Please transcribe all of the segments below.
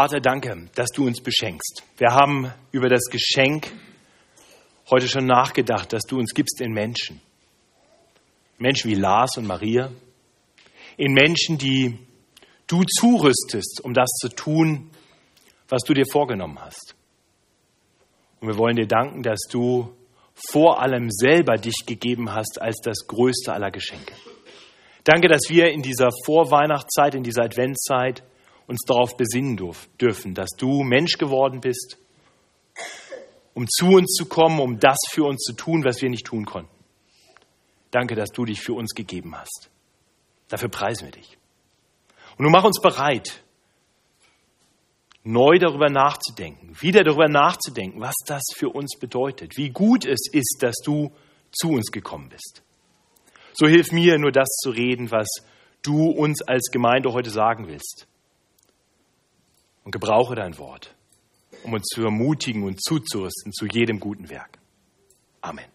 Vater, danke, dass du uns beschenkst. Wir haben über das Geschenk heute schon nachgedacht, dass du uns gibst in Menschen. Menschen wie Lars und Maria, in Menschen, die du zurüstest, um das zu tun, was du dir vorgenommen hast. Und wir wollen dir danken, dass du vor allem selber dich gegeben hast als das größte aller Geschenke. Danke, dass wir in dieser Vorweihnachtszeit, in dieser Adventszeit uns darauf besinnen dürfen, dass du Mensch geworden bist, um zu uns zu kommen, um das für uns zu tun, was wir nicht tun konnten. Danke, dass du dich für uns gegeben hast. Dafür preisen wir dich. Und nun mach uns bereit, neu darüber nachzudenken, wieder darüber nachzudenken, was das für uns bedeutet, wie gut es ist, dass du zu uns gekommen bist. So hilf mir nur das zu reden, was du uns als Gemeinde heute sagen willst und gebrauche dein Wort, um uns zu ermutigen und zuzurüsten zu jedem guten Werk. Amen.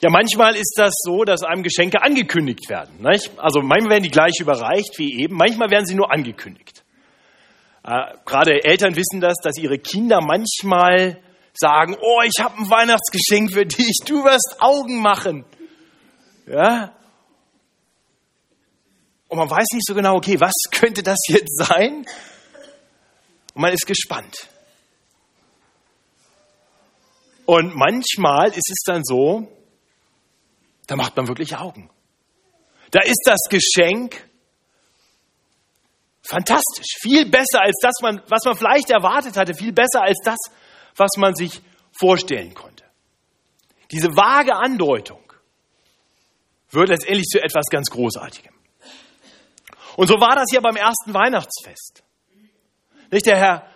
Ja, manchmal ist das so, dass einem Geschenke angekündigt werden. Nicht? Also manchmal werden die gleich überreicht wie eben, manchmal werden sie nur angekündigt. Äh, gerade Eltern wissen das, dass ihre Kinder manchmal sagen, oh, ich habe ein Weihnachtsgeschenk für dich, du wirst Augen machen. Ja? Und man weiß nicht so genau, okay, was könnte das jetzt sein? Und man ist gespannt. Und manchmal ist es dann so, da macht man wirklich Augen. Da ist das Geschenk fantastisch, viel besser als das, was man vielleicht erwartet hatte, viel besser als das, was man sich vorstellen konnte. Diese vage Andeutung wird letztendlich zu etwas ganz Großartigem. Und so war das ja beim ersten Weihnachtsfest. Nicht? Der, Herr,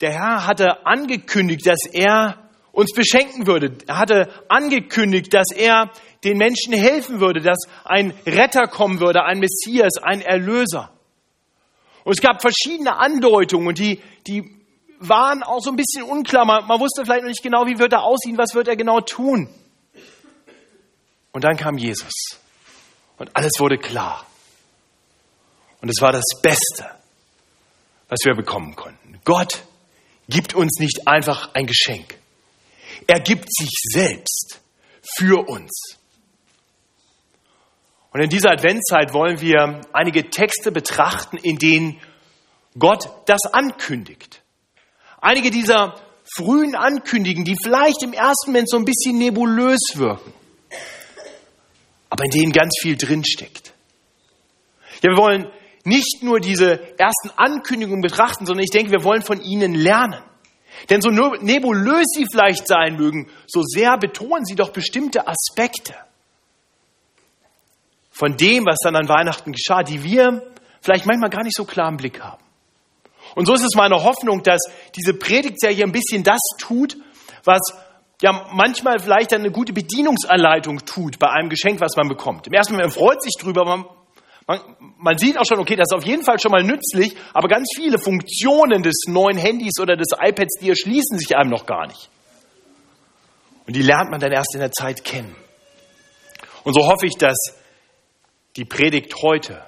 der Herr hatte angekündigt, dass er uns beschenken würde. Er hatte angekündigt, dass er den Menschen helfen würde, dass ein Retter kommen würde, ein Messias, ein Erlöser. Und es gab verschiedene Andeutungen und die, die waren auch so ein bisschen unklar. Man, man wusste vielleicht noch nicht genau, wie wird er aussehen, was wird er genau tun. Und dann kam Jesus und alles wurde klar. Und es war das Beste, was wir bekommen konnten. Gott gibt uns nicht einfach ein Geschenk. Er gibt sich selbst für uns. Und in dieser Adventszeit wollen wir einige Texte betrachten, in denen Gott das ankündigt. Einige dieser frühen Ankündigen, die vielleicht im ersten Moment so ein bisschen nebulös wirken, aber in denen ganz viel drinsteckt. Ja, wir wollen nicht nur diese ersten Ankündigungen betrachten, sondern ich denke, wir wollen von ihnen lernen. Denn so nebulös sie vielleicht sein mögen, so sehr betonen sie doch bestimmte Aspekte von dem, was dann an Weihnachten geschah, die wir vielleicht manchmal gar nicht so klar im Blick haben. Und so ist es meine Hoffnung, dass diese Predigtserie ein bisschen das tut, was ja manchmal vielleicht eine gute Bedienungsanleitung tut bei einem Geschenk, was man bekommt. Im ersten Moment freut sich drüber, aber man man, sieht auch schon, okay, das ist auf jeden Fall schon mal nützlich, aber ganz viele Funktionen des neuen Handys oder des iPads, die erschließen sich einem noch gar nicht. Und die lernt man dann erst in der Zeit kennen. Und so hoffe ich, dass die Predigt heute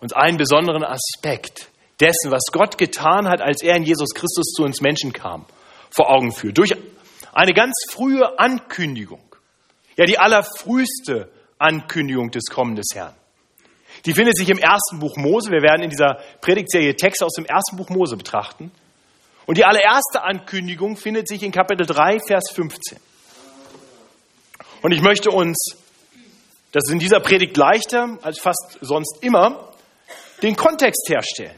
uns einen besonderen Aspekt dessen, was Gott getan hat, als er in Jesus Christus zu uns Menschen kam, vor Augen führt. Durch eine ganz frühe Ankündigung. Ja, die allerfrühste Ankündigung des Kommen des Herrn. Die findet sich im ersten Buch Mose. Wir werden in dieser Predigtserie Texte aus dem ersten Buch Mose betrachten. Und die allererste Ankündigung findet sich in Kapitel 3, Vers 15. Und ich möchte uns, das ist in dieser Predigt leichter als fast sonst immer, den Kontext herstellen.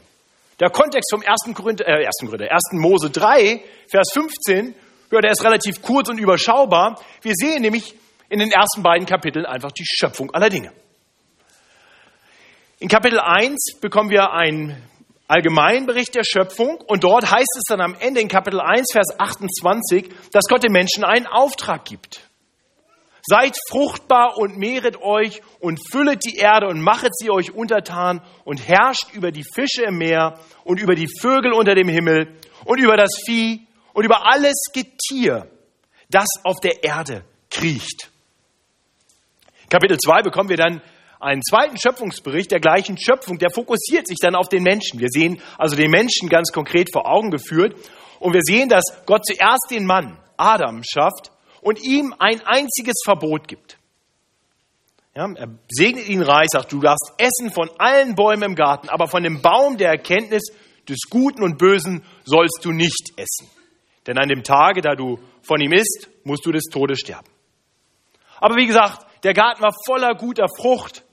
Der Kontext vom 1. Korinther, äh, 1. Korinther, 1. Mose 3, Vers 15, ja, der ist relativ kurz und überschaubar. Wir sehen nämlich in den ersten beiden Kapiteln einfach die Schöpfung aller Dinge. In Kapitel 1 bekommen wir einen Allgemeinbericht der Schöpfung und dort heißt es dann am Ende in Kapitel 1, Vers 28, dass Gott den Menschen einen Auftrag gibt. Seid fruchtbar und mehret euch und füllet die Erde und machet sie euch untertan und herrscht über die Fische im Meer und über die Vögel unter dem Himmel und über das Vieh und über alles Getier, das auf der Erde kriecht. Kapitel 2 bekommen wir dann einen zweiten Schöpfungsbericht der gleichen Schöpfung, der fokussiert sich dann auf den Menschen. Wir sehen also den Menschen ganz konkret vor Augen geführt und wir sehen, dass Gott zuerst den Mann, Adam, schafft und ihm ein einziges Verbot gibt. Ja, er segnet ihn reich, sagt, du darfst essen von allen Bäumen im Garten, aber von dem Baum der Erkenntnis des Guten und Bösen sollst du nicht essen. Denn an dem Tage, da du von ihm isst, musst du des Todes sterben. Aber wie gesagt, der Garten war voller guter Frucht.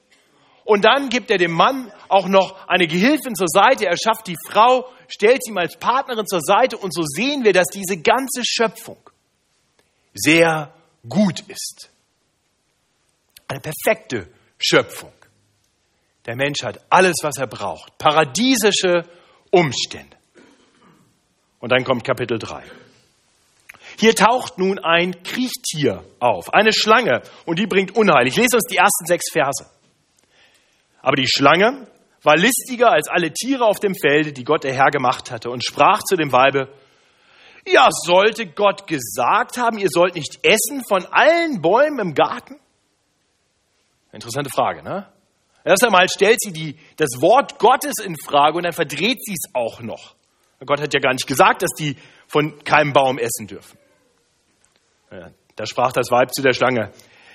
Und dann gibt er dem Mann auch noch eine Gehilfin zur Seite. Er schafft die Frau, stellt sie ihm als Partnerin zur Seite. Und so sehen wir, dass diese ganze Schöpfung sehr gut ist. Eine perfekte Schöpfung. Der Mensch hat alles, was er braucht. Paradiesische Umstände. Und dann kommt Kapitel 3. Hier taucht nun ein Kriechtier auf, eine Schlange, und die bringt Unheil. Ich lese uns die ersten sechs Verse. Aber die Schlange war listiger als alle Tiere auf dem Felde, die Gott der Herr gemacht hatte, und sprach zu dem Weibe, ja, sollte Gott gesagt haben, ihr sollt nicht essen von allen Bäumen im Garten? Interessante Frage, ne? Erst einmal stellt sie die, das Wort Gottes in Frage und dann verdreht sie es auch noch. Gott hat ja gar nicht gesagt, dass die von keinem Baum essen dürfen. Da sprach das Weib zu der Schlange,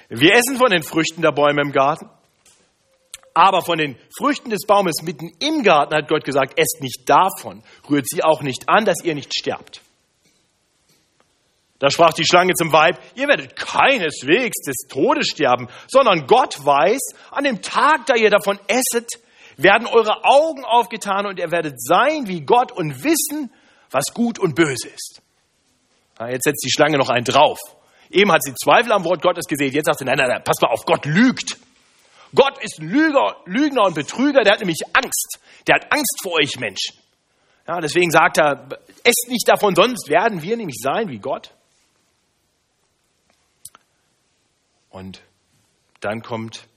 wir essen von den Früchten der Bäume im Garten, aber von den Früchten des Baumes mitten im Garten hat Gott gesagt, esst nicht davon, rührt sie auch nicht an, dass ihr nicht sterbt. Da sprach die Schlange zum Weib, ihr werdet keineswegs des Todes sterben, sondern Gott weiß, an dem Tag, da ihr davon esset, werden eure Augen aufgetan und ihr werdet sein wie Gott und wissen, was gut und böse ist. Jetzt setzt die Schlange noch einen drauf. Eben hat sie Zweifel am Wort Gottes gesehen. Jetzt sagt sie, nein, nein, nein, pass mal auf, Gott lügt. Gott ist Lüger, Lügner und Betrüger, der hat nämlich Angst. Der hat Angst vor euch Menschen. Ja, deswegen sagt er, esst nicht davon, sonst werden wir nämlich sein wie Gott. Und dann kommt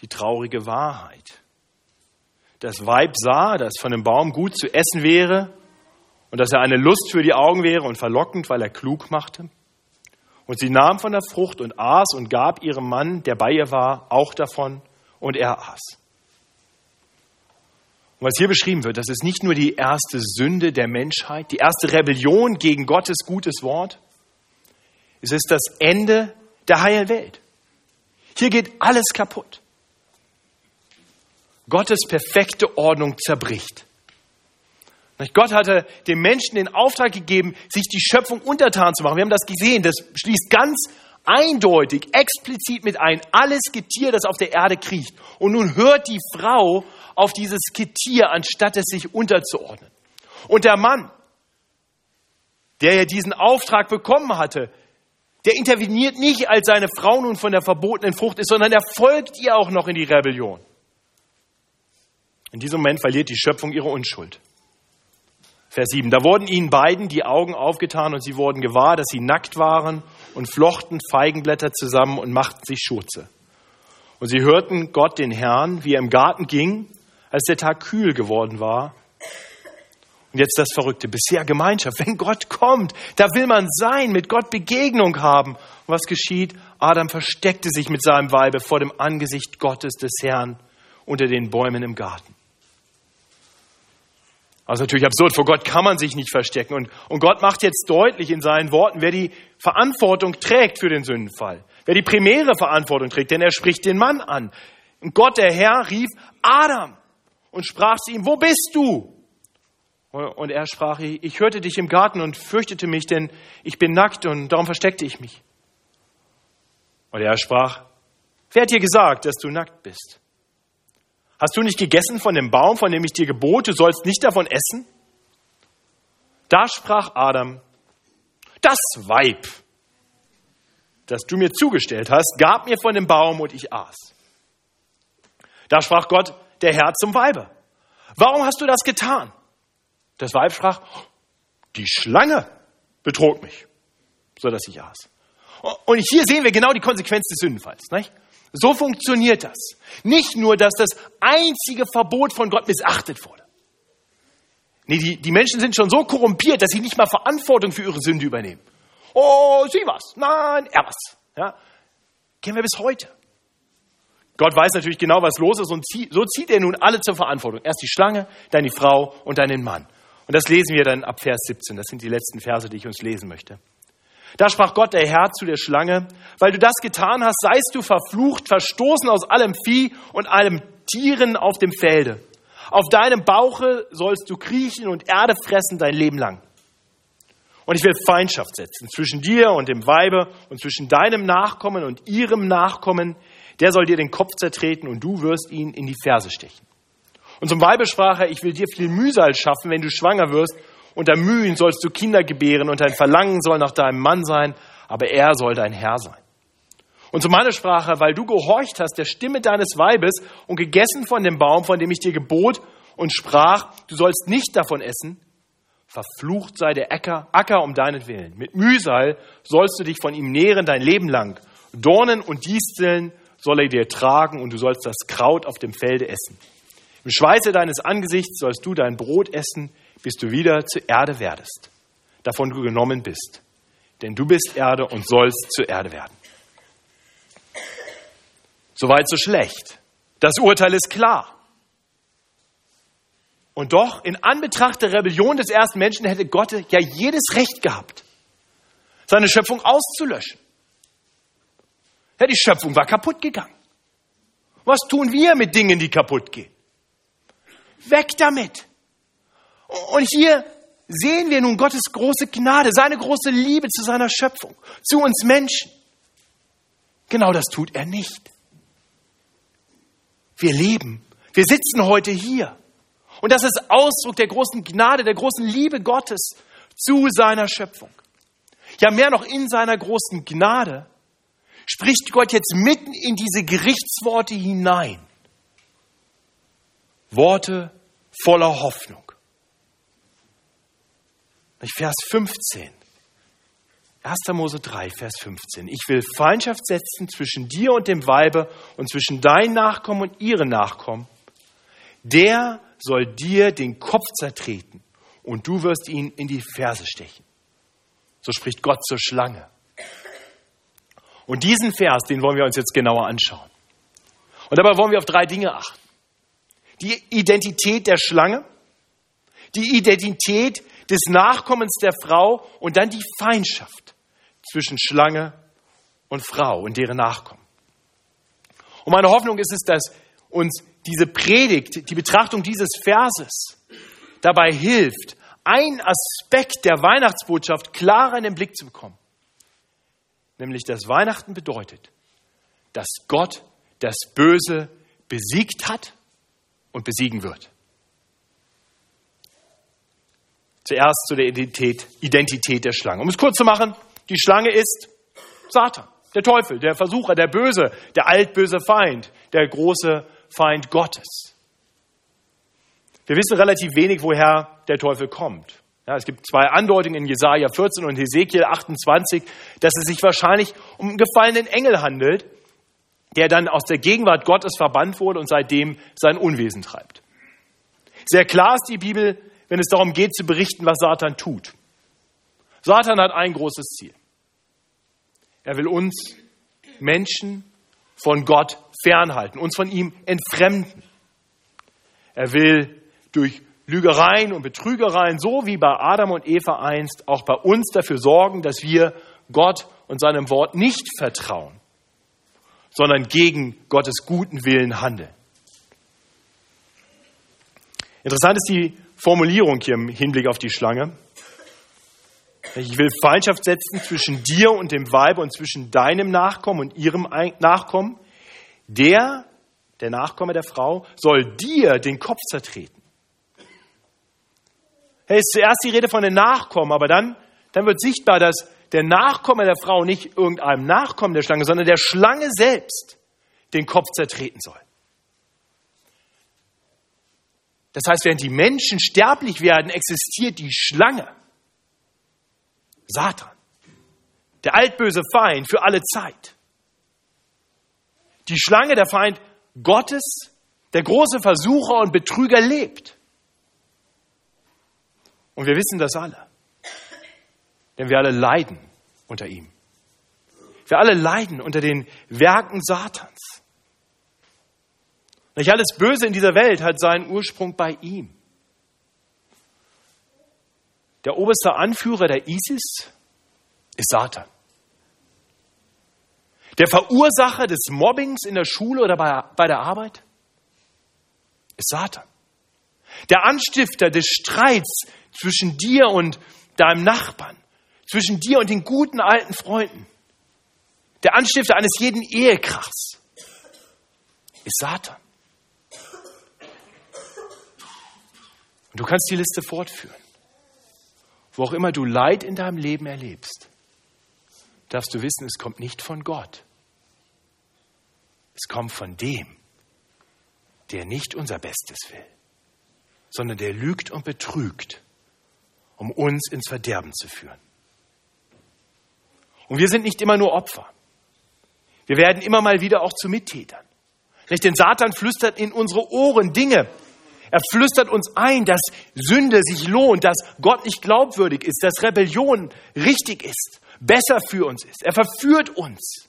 die traurige Wahrheit. Das Weib sah, dass von dem Baum gut zu essen wäre und dass er eine Lust für die Augen wäre und verlockend, weil er klug machte. Und sie nahm von der Frucht und aß und gab ihrem Mann, der bei ihr war, auch davon und er aß. Und was hier beschrieben wird, das ist nicht nur die erste Sünde der Menschheit, die erste Rebellion gegen Gottes gutes Wort, es ist das Ende der heilen Welt. Hier geht alles kaputt. Gottes perfekte Ordnung zerbricht. Gott hatte dem Menschen den Auftrag gegeben, sich die Schöpfung untertan zu machen. Wir haben das gesehen. Das schließt ganz eindeutig, explizit mit ein. Alles Getier, das auf der Erde kriecht. Und nun hört die Frau auf dieses Getier, anstatt es sich unterzuordnen. Und der Mann, der ja diesen Auftrag bekommen hatte, der interveniert nicht, als seine Frau nun von der verbotenen Frucht ist, sondern er folgt ihr auch noch in die Rebellion. In diesem Moment verliert die Schöpfung ihre Unschuld. Vers 7. Da wurden ihnen beiden die Augen aufgetan und sie wurden gewahr, dass sie nackt waren und flochten Feigenblätter zusammen und machten sich Schurze. Und sie hörten Gott, den Herrn, wie er im Garten ging, als der Tag kühl geworden war und jetzt das Verrückte, bisher Gemeinschaft. Wenn Gott kommt, da will man sein, mit Gott Begegnung haben. Und was geschieht? Adam versteckte sich mit seinem Weibe vor dem Angesicht Gottes des Herrn unter den Bäumen im Garten. Also natürlich absurd, vor Gott kann man sich nicht verstecken. Und, und Gott macht jetzt deutlich in seinen Worten, wer die Verantwortung trägt für den Sündenfall, wer die primäre Verantwortung trägt, denn er spricht den Mann an. Und Gott, der Herr, rief Adam und sprach zu ihm, wo bist du? Und er sprach, ich hörte dich im Garten und fürchtete mich, denn ich bin nackt und darum versteckte ich mich. Und er sprach, wer hat dir gesagt, dass du nackt bist? Hast du nicht gegessen von dem Baum, von dem ich dir gebot, du sollst nicht davon essen? Da sprach Adam, das Weib, das du mir zugestellt hast, gab mir von dem Baum und ich aß. Da sprach Gott, der Herr zum Weibe, warum hast du das getan? Das Weib sprach, die Schlange betrog mich, so dass ich aß. Und hier sehen wir genau die Konsequenz des Sündenfalls. Nicht? So funktioniert das. Nicht nur, dass das einzige Verbot von Gott missachtet wurde. Nee, die, die Menschen sind schon so korrumpiert, dass sie nicht mal Verantwortung für ihre Sünde übernehmen. Oh, sie was. Nein, er was. Ja? Kennen wir bis heute. Gott weiß natürlich genau, was los ist und so zieht er nun alle zur Verantwortung. Erst die Schlange, dann die Frau und dann den Mann. Und das lesen wir dann ab Vers 17. Das sind die letzten Verse, die ich uns lesen möchte. Da sprach Gott der Herr zu der Schlange, weil du das getan hast, seist du verflucht, verstoßen aus allem Vieh und allem Tieren auf dem Felde. Auf deinem Bauche sollst du kriechen und Erde fressen dein Leben lang. Und ich will Feindschaft setzen zwischen dir und dem Weibe und zwischen deinem Nachkommen und ihrem Nachkommen. Der soll dir den Kopf zertreten und du wirst ihn in die Ferse stechen. Und zum Weibe sprach er, ich will dir viel Mühsal schaffen, wenn du schwanger wirst. Unter Mühen sollst du Kinder gebären und dein Verlangen soll nach deinem Mann sein, aber er soll dein Herr sein. Und zum Manne sprach er, weil du gehorcht hast der Stimme deines Weibes und gegessen von dem Baum, von dem ich dir gebot und sprach, du sollst nicht davon essen, verflucht sei der Acker, Acker um deinetwillen. Mit Mühsal sollst du dich von ihm nähren dein Leben lang. Dornen und Disteln soll er dir tragen und du sollst das Kraut auf dem Felde essen. Im Schweiße deines Angesichts sollst du dein Brot essen, bis du wieder zur Erde werdest, davon du genommen bist. Denn du bist Erde und sollst zur Erde werden. Soweit so schlecht. Das Urteil ist klar. Und doch, in Anbetracht der Rebellion des ersten Menschen hätte Gott ja jedes Recht gehabt, seine Schöpfung auszulöschen. Ja, die Schöpfung war kaputt gegangen. Was tun wir mit Dingen, die kaputt gehen? Weg damit. Und hier sehen wir nun Gottes große Gnade, seine große Liebe zu seiner Schöpfung, zu uns Menschen. Genau das tut er nicht. Wir leben, wir sitzen heute hier. Und das ist Ausdruck der großen Gnade, der großen Liebe Gottes zu seiner Schöpfung. Ja, mehr noch in seiner großen Gnade spricht Gott jetzt mitten in diese Gerichtsworte hinein. Worte voller Hoffnung. Vers 15. 1. Mose 3, Vers 15. Ich will Feindschaft setzen zwischen dir und dem Weibe und zwischen deinen Nachkommen und ihren Nachkommen. Der soll dir den Kopf zertreten und du wirst ihn in die Ferse stechen. So spricht Gott zur Schlange. Und diesen Vers, den wollen wir uns jetzt genauer anschauen. Und dabei wollen wir auf drei Dinge achten die Identität der Schlange, die Identität des Nachkommens der Frau und dann die Feindschaft zwischen Schlange und Frau und deren Nachkommen. Und meine Hoffnung ist es, dass uns diese Predigt, die Betrachtung dieses Verses dabei hilft, einen Aspekt der Weihnachtsbotschaft klarer in den Blick zu bekommen. Nämlich, dass Weihnachten bedeutet, dass Gott das Böse besiegt hat und besiegen wird. Zuerst zu der Identität, Identität der Schlange. Um es kurz zu machen, die Schlange ist Satan, der Teufel, der Versucher, der Böse, der altböse Feind, der große Feind Gottes. Wir wissen relativ wenig, woher der Teufel kommt. Ja, es gibt zwei Andeutungen in Jesaja 14 und Hesekiel 28, dass es sich wahrscheinlich um einen gefallenen Engel handelt, der dann aus der Gegenwart Gottes verbannt wurde und seitdem sein Unwesen treibt. Sehr klar ist die Bibel, wenn es darum geht zu berichten, was Satan tut. Satan hat ein großes Ziel. Er will uns Menschen von Gott fernhalten, uns von ihm entfremden. Er will durch Lügereien und Betrügereien, so wie bei Adam und Eva einst, auch bei uns dafür sorgen, dass wir Gott und seinem Wort nicht vertrauen sondern gegen Gottes guten Willen handeln. Interessant ist die Formulierung hier im Hinblick auf die Schlange. Ich will Feindschaft setzen zwischen dir und dem Weib und zwischen deinem Nachkommen und ihrem Nachkommen. Der, der Nachkomme der Frau, soll dir den Kopf zertreten. Es ist zuerst die Rede von den Nachkommen, aber dann, dann wird sichtbar, dass der Nachkomme der Frau nicht irgendeinem Nachkommen der Schlange, sondern der Schlange selbst den Kopf zertreten soll. Das heißt, während die Menschen sterblich werden, existiert die Schlange, Satan, der altböse Feind für alle Zeit. Die Schlange, der Feind Gottes, der große Versucher und Betrüger lebt. Und wir wissen das alle. Denn wir alle leiden unter ihm. Wir alle leiden unter den Werken Satans. Nicht alles Böse in dieser Welt hat seinen Ursprung bei ihm. Der oberste Anführer der ISIS ist Satan. Der Verursacher des Mobbings in der Schule oder bei, bei der Arbeit ist Satan. Der Anstifter des Streits zwischen dir und deinem Nachbarn, zwischen dir und den guten alten Freunden, der Anstifter eines jeden Ehekrachs ist Satan. Und du kannst die Liste fortführen. Wo auch immer du Leid in deinem Leben erlebst, darfst du wissen, es kommt nicht von Gott. Es kommt von dem, der nicht unser Bestes will, sondern der lügt und betrügt, um uns ins Verderben zu führen. Und wir sind nicht immer nur Opfer. Wir werden immer mal wieder auch zu Mittätern. Denn Satan flüstert in unsere Ohren Dinge. Er flüstert uns ein, dass Sünde sich lohnt, dass Gott nicht glaubwürdig ist, dass Rebellion richtig ist, besser für uns ist. Er verführt uns,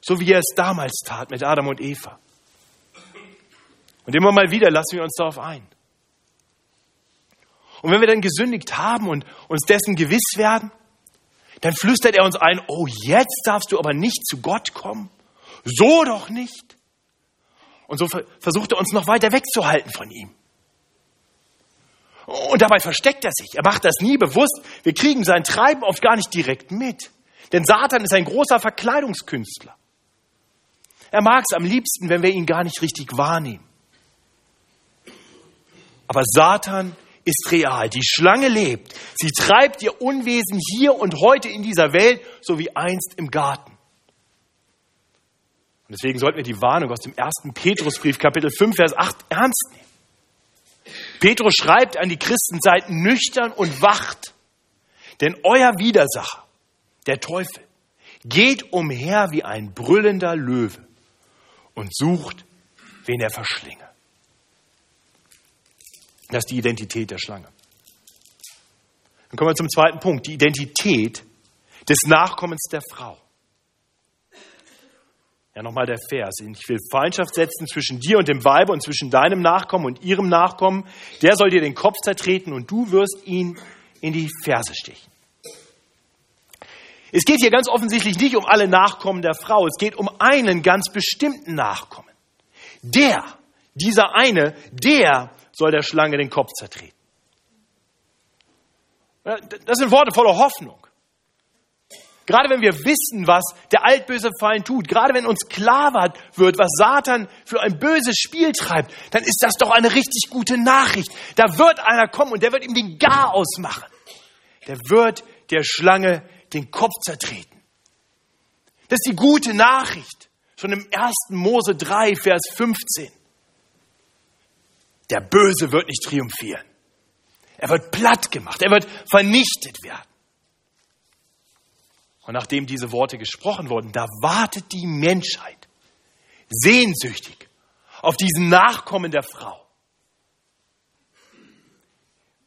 so wie er es damals tat mit Adam und Eva. Und immer mal wieder lassen wir uns darauf ein. Und wenn wir dann gesündigt haben und uns dessen gewiss werden, dann flüstert er uns ein, oh, jetzt darfst du aber nicht zu Gott kommen. So doch nicht. Und so versucht er uns noch weiter wegzuhalten von ihm. Und dabei versteckt er sich. Er macht das nie bewusst. Wir kriegen sein Treiben oft gar nicht direkt mit. Denn Satan ist ein großer Verkleidungskünstler. Er mag es am liebsten, wenn wir ihn gar nicht richtig wahrnehmen. Aber Satan ist real. Die Schlange lebt. Sie treibt ihr Unwesen hier und heute in dieser Welt, so wie einst im Garten. Und deswegen sollten wir die Warnung aus dem ersten Petrusbrief, Kapitel 5, Vers 8 ernst nehmen. Petrus schreibt an die Christen, seid nüchtern und wacht, denn euer Widersacher, der Teufel, geht umher wie ein brüllender Löwe und sucht, wen er verschlinge. Das ist die Identität der Schlange. Dann kommen wir zum zweiten Punkt, die Identität des Nachkommens der Frau. Ja, nochmal der Vers. Ich will Feindschaft setzen zwischen dir und dem Weibe und zwischen deinem Nachkommen und ihrem Nachkommen. Der soll dir den Kopf zertreten und du wirst ihn in die Ferse stechen. Es geht hier ganz offensichtlich nicht um alle Nachkommen der Frau. Es geht um einen ganz bestimmten Nachkommen. Der, dieser eine, der soll der Schlange den Kopf zertreten. Das sind Worte voller Hoffnung. Gerade wenn wir wissen, was der altböse Feind tut, gerade wenn uns klar wird, was Satan für ein böses Spiel treibt, dann ist das doch eine richtig gute Nachricht. Da wird einer kommen und der wird ihm den Gar ausmachen. Der wird der Schlange den Kopf zertreten. Das ist die gute Nachricht. Schon im 1. Mose 3, Vers 15. Der Böse wird nicht triumphieren. Er wird platt gemacht. Er wird vernichtet werden. Und nachdem diese Worte gesprochen wurden, da wartet die Menschheit sehnsüchtig auf diesen Nachkommen der Frau.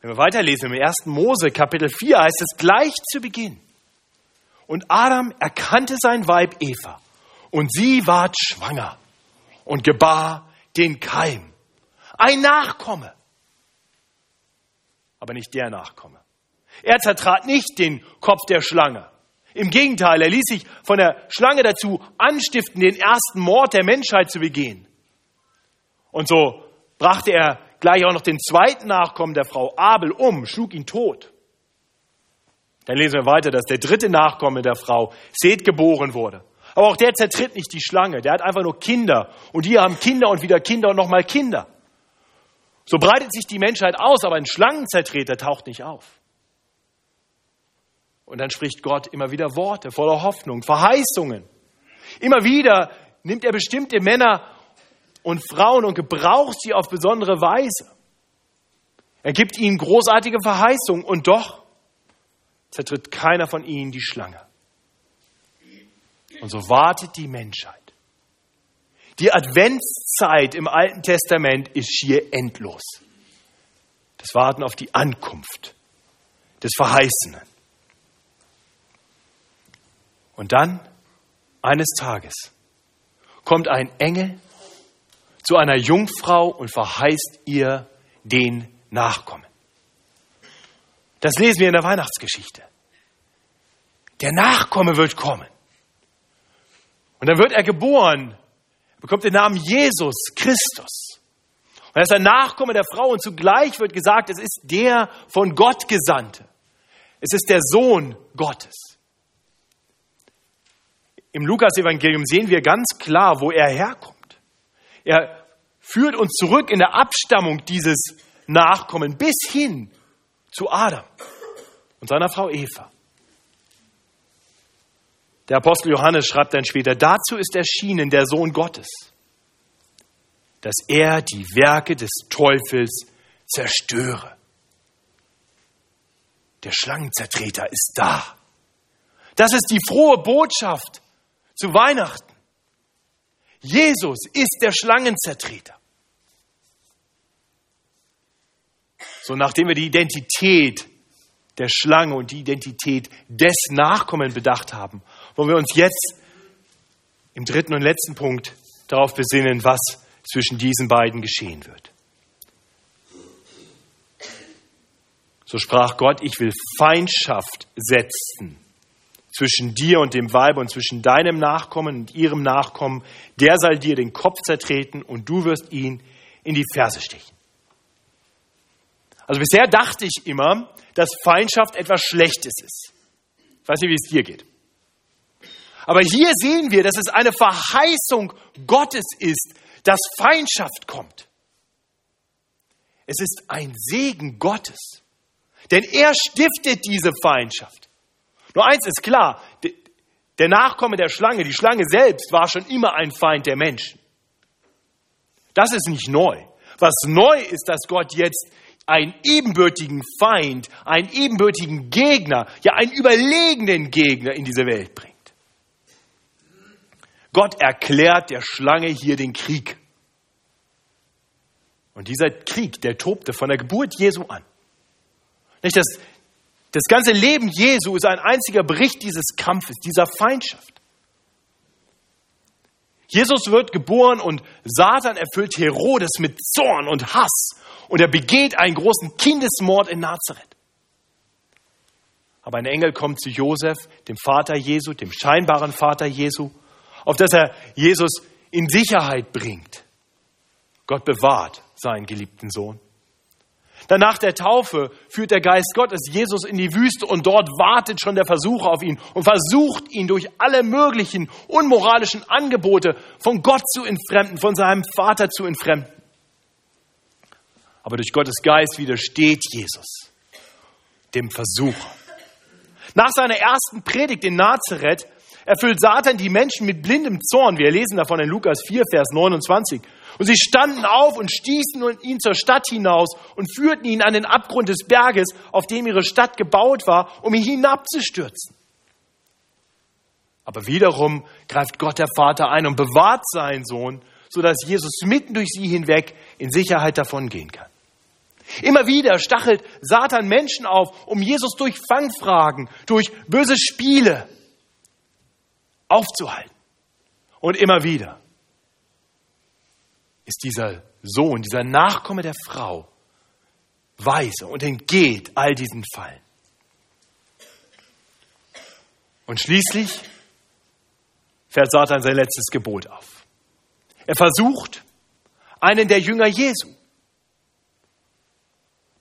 Wenn wir weiterlesen im 1. Mose Kapitel 4 heißt es gleich zu Beginn. Und Adam erkannte sein Weib Eva und sie ward schwanger und gebar den Keim ein Nachkomme. Aber nicht der Nachkomme. Er zertrat nicht den Kopf der Schlange. Im Gegenteil, er ließ sich von der Schlange dazu anstiften, den ersten Mord der Menschheit zu begehen. Und so brachte er gleich auch noch den zweiten Nachkommen der Frau Abel um, schlug ihn tot. Dann lesen wir weiter, dass der dritte Nachkomme der Frau, Seth, geboren wurde. Aber auch der zertritt nicht die Schlange, der hat einfach nur Kinder. Und die haben Kinder und wieder Kinder und nochmal Kinder. So breitet sich die Menschheit aus, aber ein Schlangenzertreter taucht nicht auf. Und dann spricht Gott immer wieder Worte voller Hoffnung, Verheißungen. Immer wieder nimmt er bestimmte Männer und Frauen und gebraucht sie auf besondere Weise. Er gibt ihnen großartige Verheißungen und doch zertritt keiner von ihnen die Schlange. Und so wartet die Menschheit die Adventszeit im Alten Testament ist hier endlos. Das Warten auf die Ankunft des Verheißenen. Und dann, eines Tages, kommt ein Engel zu einer Jungfrau und verheißt ihr den Nachkommen. Das lesen wir in der Weihnachtsgeschichte. Der Nachkomme wird kommen. Und dann wird er geboren, bekommt den Namen Jesus Christus. Und er ist ein Nachkomme der Frau und zugleich wird gesagt, es ist der von Gott Gesandte. Es ist der Sohn Gottes. Im Lukas-Evangelium sehen wir ganz klar, wo er herkommt. Er führt uns zurück in der Abstammung dieses Nachkommen bis hin zu Adam und seiner Frau Eva. Der Apostel Johannes schreibt dann später, dazu ist erschienen der Sohn Gottes, dass er die Werke des Teufels zerstöre. Der Schlangenzertreter ist da. Das ist die frohe Botschaft zu Weihnachten. Jesus ist der Schlangenzertreter. So, nachdem wir die Identität der Schlange und die Identität des Nachkommen bedacht haben, wollen wir uns jetzt im dritten und letzten Punkt darauf besinnen, was zwischen diesen beiden geschehen wird. So sprach Gott, ich will Feindschaft setzen zwischen dir und dem Weib und zwischen deinem Nachkommen und ihrem Nachkommen. Der soll dir den Kopf zertreten und du wirst ihn in die Ferse stechen. Also bisher dachte ich immer, dass Feindschaft etwas Schlechtes ist. Ich weiß nicht, wie es dir geht. Aber hier sehen wir, dass es eine Verheißung Gottes ist, dass Feindschaft kommt. Es ist ein Segen Gottes. Denn er stiftet diese Feindschaft. Nur eins ist klar, der Nachkomme der Schlange, die Schlange selbst war schon immer ein Feind der Menschen. Das ist nicht neu. Was neu ist, dass Gott jetzt einen ebenbürtigen Feind, einen ebenbürtigen Gegner, ja einen überlegenen Gegner in diese Welt bringt. Gott erklärt der Schlange hier den Krieg. Und dieser Krieg, der tobte von der Geburt Jesu an. Nicht das, das ganze Leben Jesu ist ein einziger Bericht dieses Kampfes, dieser Feindschaft. Jesus wird geboren und Satan erfüllt Herodes mit Zorn und Hass und er begeht einen großen Kindesmord in Nazareth. Aber ein Engel kommt zu Josef, dem Vater Jesu, dem scheinbaren Vater Jesu, auf das er Jesus in Sicherheit bringt. Gott bewahrt seinen geliebten Sohn. Dann nach der Taufe führt der Geist Gottes Jesus in die Wüste und dort wartet schon der Versucher auf ihn und versucht ihn durch alle möglichen unmoralischen Angebote von Gott zu entfremden, von seinem Vater zu entfremden. Aber durch Gottes Geist widersteht Jesus dem Versucher. Nach seiner ersten Predigt in Nazareth erfüllt Satan die Menschen mit blindem Zorn. Wir lesen davon in Lukas 4, Vers 29. Und sie standen auf und stießen ihn zur Stadt hinaus und führten ihn an den Abgrund des Berges, auf dem ihre Stadt gebaut war, um ihn hinabzustürzen. Aber wiederum greift Gott der Vater ein und bewahrt seinen Sohn, sodass Jesus mitten durch sie hinweg in Sicherheit davon gehen kann. Immer wieder stachelt Satan Menschen auf, um Jesus durch Fangfragen, durch böse Spiele aufzuhalten. Und immer wieder ist dieser Sohn, dieser Nachkomme der Frau weise und entgeht all diesen Fallen. Und schließlich fährt Satan sein letztes Gebot auf. Er versucht, einen der Jünger Jesu,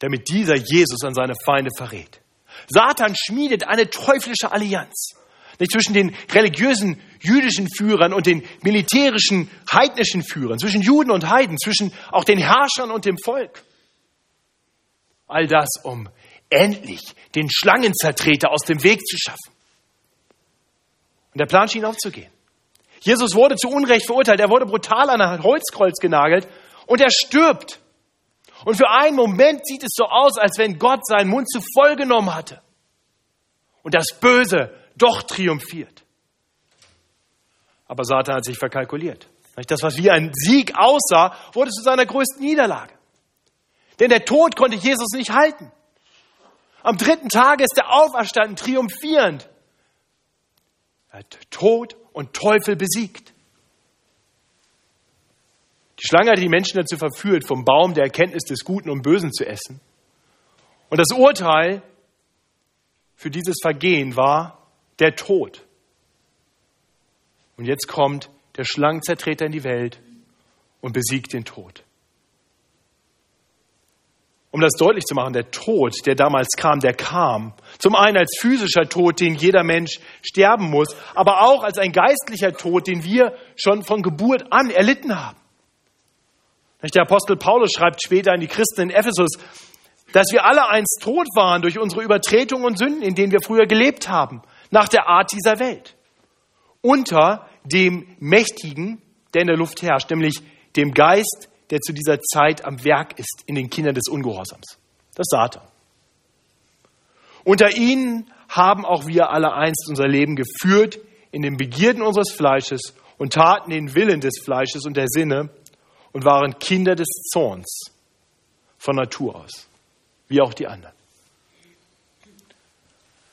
damit dieser Jesus an seine Feinde verrät. Satan schmiedet eine teuflische Allianz. Nicht zwischen den religiösen jüdischen Führern und den militärischen heidnischen Führern, zwischen Juden und Heiden, zwischen auch den Herrschern und dem Volk. All das, um endlich den Schlangenzertreter aus dem Weg zu schaffen. Und der Plan schien aufzugehen. Jesus wurde zu Unrecht verurteilt, er wurde brutal an ein Holzkreuz genagelt und er stirbt. Und für einen Moment sieht es so aus, als wenn Gott seinen Mund zu voll genommen hatte. Und das Böse doch triumphiert. Aber Satan hat sich verkalkuliert. Das, was wie ein Sieg aussah, wurde zu seiner größten Niederlage. Denn der Tod konnte Jesus nicht halten. Am dritten Tag ist er auferstanden, triumphierend. Er hat Tod und Teufel besiegt. Die Schlange hatte die Menschen dazu verführt, vom Baum der Erkenntnis des Guten und Bösen zu essen. Und das Urteil für dieses Vergehen war der Tod. Und jetzt kommt der Schlangenzertreter in die Welt und besiegt den Tod. Um das deutlich zu machen, der Tod, der damals kam, der kam. Zum einen als physischer Tod, den jeder Mensch sterben muss, aber auch als ein geistlicher Tod, den wir schon von Geburt an erlitten haben. Der Apostel Paulus schreibt später an die Christen in Ephesus, dass wir alle einst tot waren durch unsere Übertretungen und Sünden, in denen wir früher gelebt haben, nach der Art dieser Welt. Unter dem Mächtigen, der in der Luft herrscht, nämlich dem Geist, der zu dieser Zeit am Werk ist in den Kindern des Ungehorsams. Das ist Satan. Unter ihnen haben auch wir alle einst unser Leben geführt in den Begierden unseres Fleisches und taten den Willen des Fleisches und der Sinne und waren Kinder des Zorns von Natur aus, wie auch die anderen.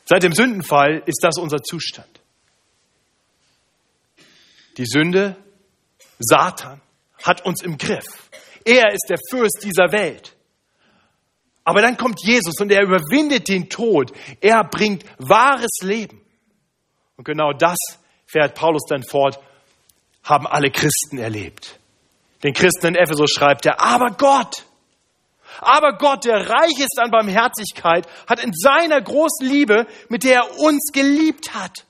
Seit dem Sündenfall ist das unser Zustand. Die Sünde, Satan, hat uns im Griff. Er ist der Fürst dieser Welt. Aber dann kommt Jesus und er überwindet den Tod. Er bringt wahres Leben. Und genau das fährt Paulus dann fort, haben alle Christen erlebt. Den Christen in Ephesus schreibt er, aber Gott, aber Gott, der reich ist an Barmherzigkeit, hat in seiner großen Liebe, mit der er uns geliebt hat,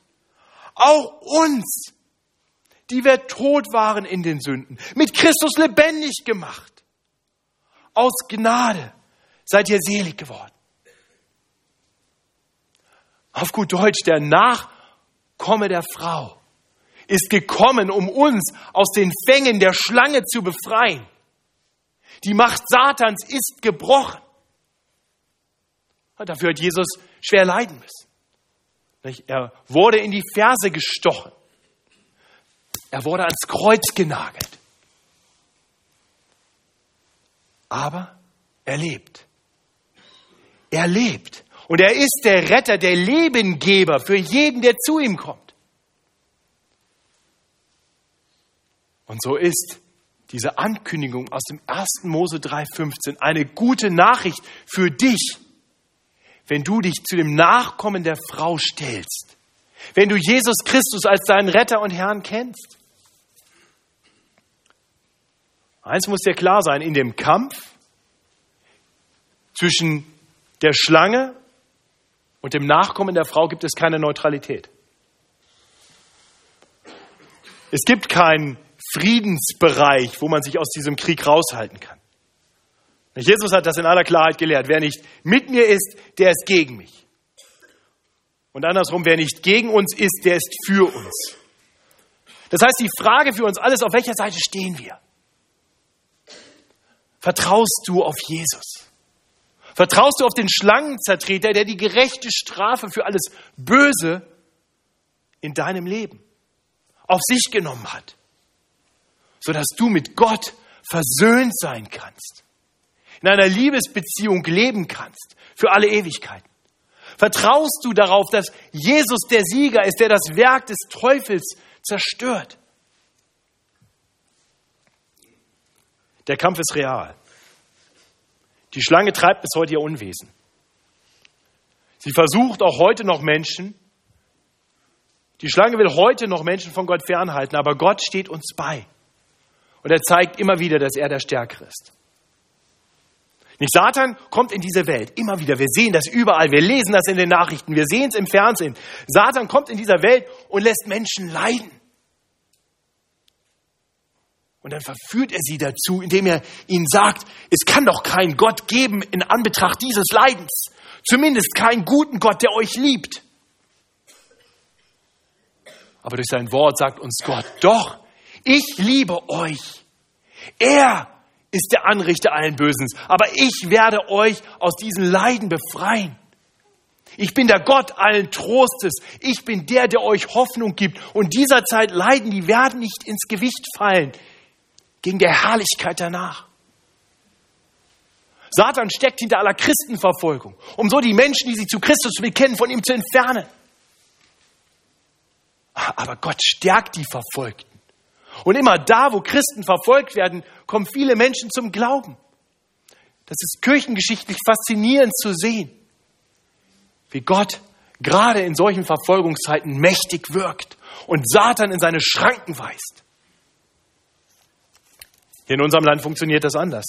auch uns, die wir tot waren in den Sünden, mit Christus lebendig gemacht. Aus Gnade seid ihr selig geworden. Auf gut Deutsch, der Nachkomme der Frau ist gekommen, um uns aus den Fängen der Schlange zu befreien. Die Macht Satans ist gebrochen. Dafür hat Jesus schwer leiden müssen. Er wurde in die Ferse gestochen. Er wurde ans Kreuz genagelt. Aber er lebt. Er lebt. Und er ist der Retter, der Lebengeber für jeden, der zu ihm kommt. Und so ist diese Ankündigung aus dem 1. Mose 3,15 eine gute Nachricht für dich, wenn du dich zu dem Nachkommen der Frau stellst, wenn du Jesus Christus als deinen Retter und Herrn kennst. Eins muss dir klar sein, in dem Kampf zwischen der Schlange und dem Nachkommen der Frau gibt es keine Neutralität. Es gibt keinen Friedensbereich, wo man sich aus diesem Krieg raushalten kann. Jesus hat das in aller Klarheit gelehrt. Wer nicht mit mir ist, der ist gegen mich. Und andersrum, wer nicht gegen uns ist, der ist für uns. Das heißt, die Frage für uns alles, auf welcher Seite stehen wir? Vertraust du auf Jesus? Vertraust du auf den Schlangenzertreter, der die gerechte Strafe für alles Böse in deinem Leben auf sich genommen hat, sodass du mit Gott versöhnt sein kannst, in einer Liebesbeziehung leben kannst für alle Ewigkeiten? Vertraust du darauf, dass Jesus der Sieger ist, der das Werk des Teufels zerstört? Der Kampf ist real. Die Schlange treibt bis heute ihr Unwesen. Sie versucht auch heute noch Menschen, die Schlange will heute noch Menschen von Gott fernhalten, aber Gott steht uns bei. Und er zeigt immer wieder, dass er der Stärkere ist. Nicht Satan kommt in diese Welt immer wieder. Wir sehen das überall. Wir lesen das in den Nachrichten. Wir sehen es im Fernsehen. Satan kommt in dieser Welt und lässt Menschen leiden. Und dann verführt er sie dazu, indem er ihnen sagt, es kann doch keinen Gott geben in Anbetracht dieses Leidens. Zumindest keinen guten Gott, der euch liebt. Aber durch sein Wort sagt uns Gott, doch, ich liebe euch. Er ist der Anrichter allen Bösens, aber ich werde euch aus diesen Leiden befreien. Ich bin der Gott allen Trostes. Ich bin der, der euch Hoffnung gibt. Und dieser Zeit Leiden, die werden nicht ins Gewicht fallen gegen der Herrlichkeit danach. Satan steckt hinter aller Christenverfolgung, um so die Menschen, die sich zu Christus bekennen, von ihm zu entfernen. Aber Gott stärkt die Verfolgten. Und immer da, wo Christen verfolgt werden, kommen viele Menschen zum Glauben. Das ist kirchengeschichtlich faszinierend zu sehen, wie Gott gerade in solchen Verfolgungszeiten mächtig wirkt und Satan in seine Schranken weist. Hier in unserem Land funktioniert das anders.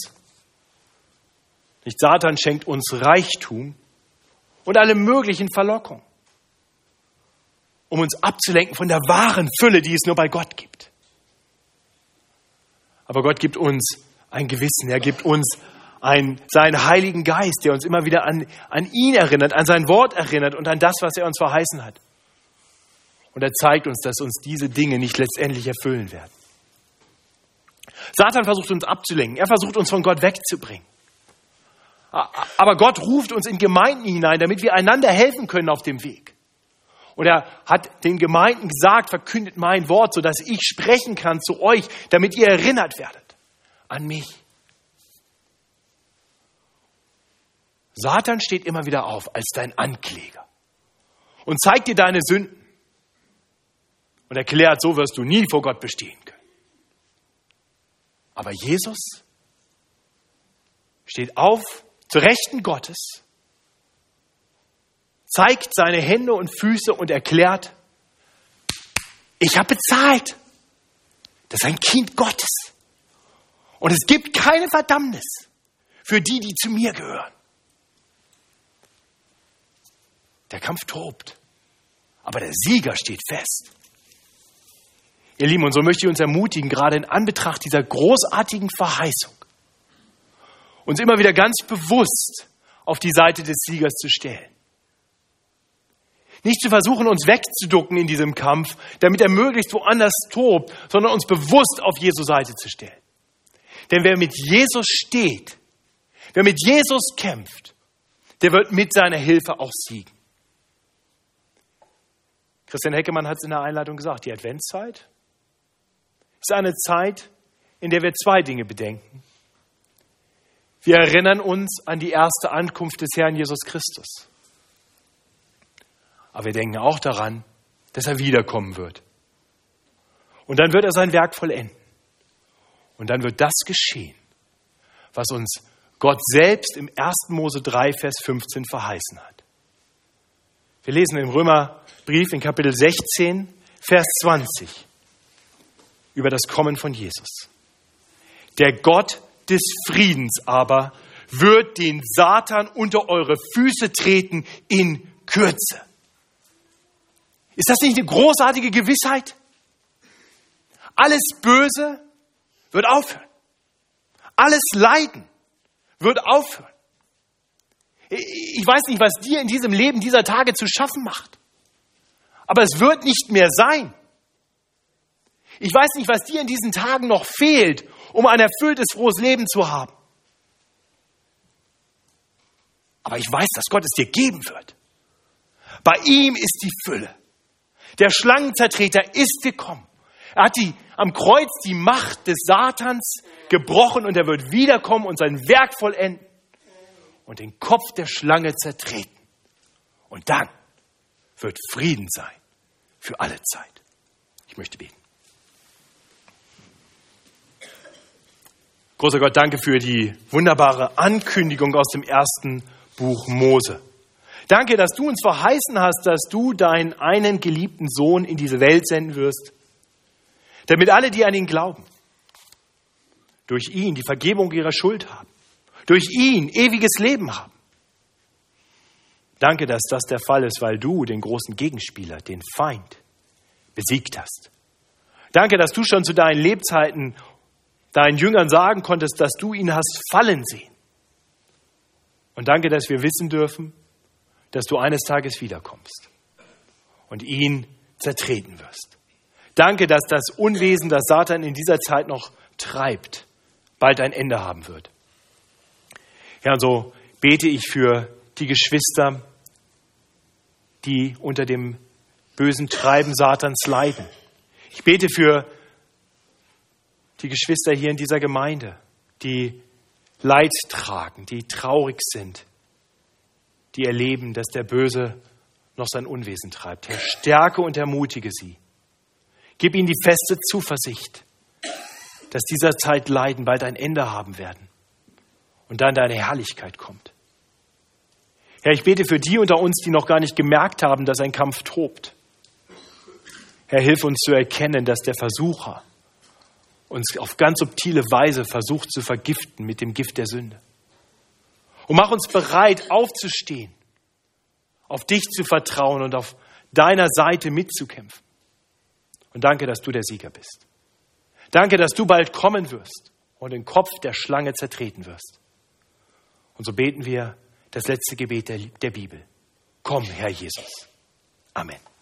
Nicht Satan schenkt uns Reichtum und alle möglichen Verlockungen, um uns abzulenken von der wahren Fülle, die es nur bei Gott gibt. Aber Gott gibt uns ein Gewissen, er gibt uns ein, seinen Heiligen Geist, der uns immer wieder an, an ihn erinnert, an sein Wort erinnert und an das, was er uns verheißen hat. Und er zeigt uns, dass uns diese Dinge nicht letztendlich erfüllen werden. Satan versucht uns abzulenken, er versucht uns von Gott wegzubringen. Aber Gott ruft uns in Gemeinden hinein, damit wir einander helfen können auf dem Weg. Und er hat den Gemeinden gesagt, verkündet mein Wort, sodass ich sprechen kann zu euch, damit ihr erinnert werdet an mich. Satan steht immer wieder auf als dein Ankläger und zeigt dir deine Sünden und erklärt, so wirst du nie vor Gott bestehen. Aber Jesus steht auf zur Rechten Gottes, zeigt seine Hände und Füße und erklärt, ich habe bezahlt. Das ist ein Kind Gottes. Und es gibt keine Verdammnis für die, die zu mir gehören. Der Kampf tobt, aber der Sieger steht fest. Ihr Lieben, und so möchte ich uns ermutigen, gerade in Anbetracht dieser großartigen Verheißung, uns immer wieder ganz bewusst auf die Seite des Siegers zu stellen. Nicht zu versuchen, uns wegzuducken in diesem Kampf, damit er möglichst woanders tobt, sondern uns bewusst auf Jesu Seite zu stellen. Denn wer mit Jesus steht, wer mit Jesus kämpft, der wird mit seiner Hilfe auch siegen. Christian Heckemann hat es in der Einleitung gesagt, die Adventszeit ist eine Zeit, in der wir zwei Dinge bedenken. Wir erinnern uns an die erste Ankunft des Herrn Jesus Christus. Aber wir denken auch daran, dass er wiederkommen wird. Und dann wird er sein Werk vollenden. Und dann wird das geschehen, was uns Gott selbst im 1. Mose 3, Vers 15 verheißen hat. Wir lesen im Römerbrief in Kapitel 16, Vers 20 über das Kommen von Jesus. Der Gott des Friedens aber wird den Satan unter eure Füße treten in Kürze. Ist das nicht eine großartige Gewissheit? Alles Böse wird aufhören. Alles Leiden wird aufhören. Ich weiß nicht, was dir in diesem Leben dieser Tage zu schaffen macht. Aber es wird nicht mehr sein. Ich weiß nicht, was dir in diesen Tagen noch fehlt, um ein erfülltes, frohes Leben zu haben. Aber ich weiß, dass Gott es dir geben wird. Bei ihm ist die Fülle. Der Schlangenzertreter ist gekommen. Er hat die, am Kreuz die Macht des Satans gebrochen und er wird wiederkommen und sein Werk vollenden und den Kopf der Schlange zertreten. Und dann wird Frieden sein für alle Zeit. Ich möchte beten. Großer Gott, danke für die wunderbare Ankündigung aus dem ersten Buch Mose. Danke, dass du uns verheißen hast, dass du deinen einen geliebten Sohn in diese Welt senden wirst, damit alle, die an ihn glauben, durch ihn die Vergebung ihrer Schuld haben, durch ihn ewiges Leben haben. Danke, dass das der Fall ist, weil du den großen Gegenspieler, den Feind, besiegt hast. Danke, dass du schon zu deinen Lebzeiten deinen Jüngern sagen konntest, dass du ihn hast fallen sehen. Und danke, dass wir wissen dürfen, dass du eines Tages wiederkommst und ihn zertreten wirst. Danke, dass das Unwesen, das Satan in dieser Zeit noch treibt, bald ein Ende haben wird. Ja, und so bete ich für die Geschwister, die unter dem bösen Treiben Satans leiden. Ich bete für die Geschwister hier in dieser Gemeinde, die Leid tragen, die traurig sind, die erleben, dass der Böse noch sein Unwesen treibt. Herr, stärke und ermutige sie. Gib ihnen die feste Zuversicht, dass dieser Zeit Leiden bald ein Ende haben werden und dann deine Herrlichkeit kommt. Herr, ich bete für die unter uns, die noch gar nicht gemerkt haben, dass ein Kampf tobt. Herr, hilf uns zu erkennen, dass der Versucher uns auf ganz subtile Weise versucht zu vergiften mit dem Gift der Sünde. Und mach uns bereit, aufzustehen, auf dich zu vertrauen und auf deiner Seite mitzukämpfen. Und danke, dass du der Sieger bist. Danke, dass du bald kommen wirst und den Kopf der Schlange zertreten wirst. Und so beten wir das letzte Gebet der, der Bibel. Komm, Herr Jesus. Amen.